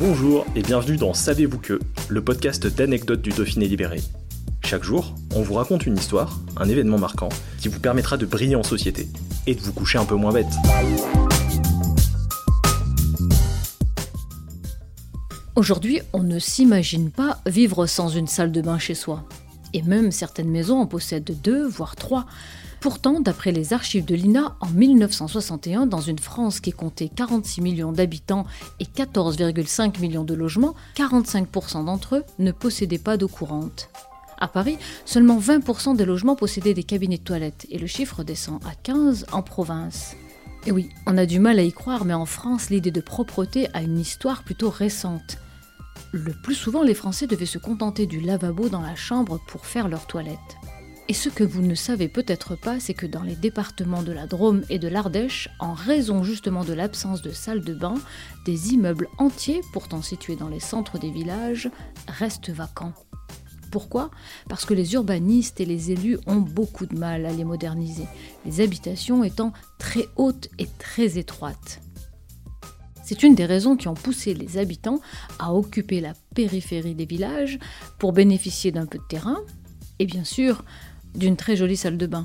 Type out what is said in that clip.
Bonjour et bienvenue dans Savez-vous que, le podcast d'anecdotes du Dauphiné libéré. Chaque jour, on vous raconte une histoire, un événement marquant, qui vous permettra de briller en société et de vous coucher un peu moins bête. Aujourd'hui, on ne s'imagine pas vivre sans une salle de bain chez soi. Et même certaines maisons en possèdent deux, voire trois. Pourtant, d'après les archives de l'INA, en 1961, dans une France qui comptait 46 millions d'habitants et 14,5 millions de logements, 45% d'entre eux ne possédaient pas d'eau courante. À Paris, seulement 20% des logements possédaient des cabinets de toilettes et le chiffre descend à 15 en province. Et oui, on a du mal à y croire, mais en France, l'idée de propreté a une histoire plutôt récente. Le plus souvent, les Français devaient se contenter du lavabo dans la chambre pour faire leur toilette. Et ce que vous ne savez peut-être pas, c'est que dans les départements de la Drôme et de l'Ardèche, en raison justement de l'absence de salles de bain, des immeubles entiers, pourtant situés dans les centres des villages, restent vacants. Pourquoi? Parce que les urbanistes et les élus ont beaucoup de mal à les moderniser, les habitations étant très hautes et très étroites. C'est une des raisons qui ont poussé les habitants à occuper la périphérie des villages pour bénéficier d'un peu de terrain et bien sûr d'une très jolie salle de bain.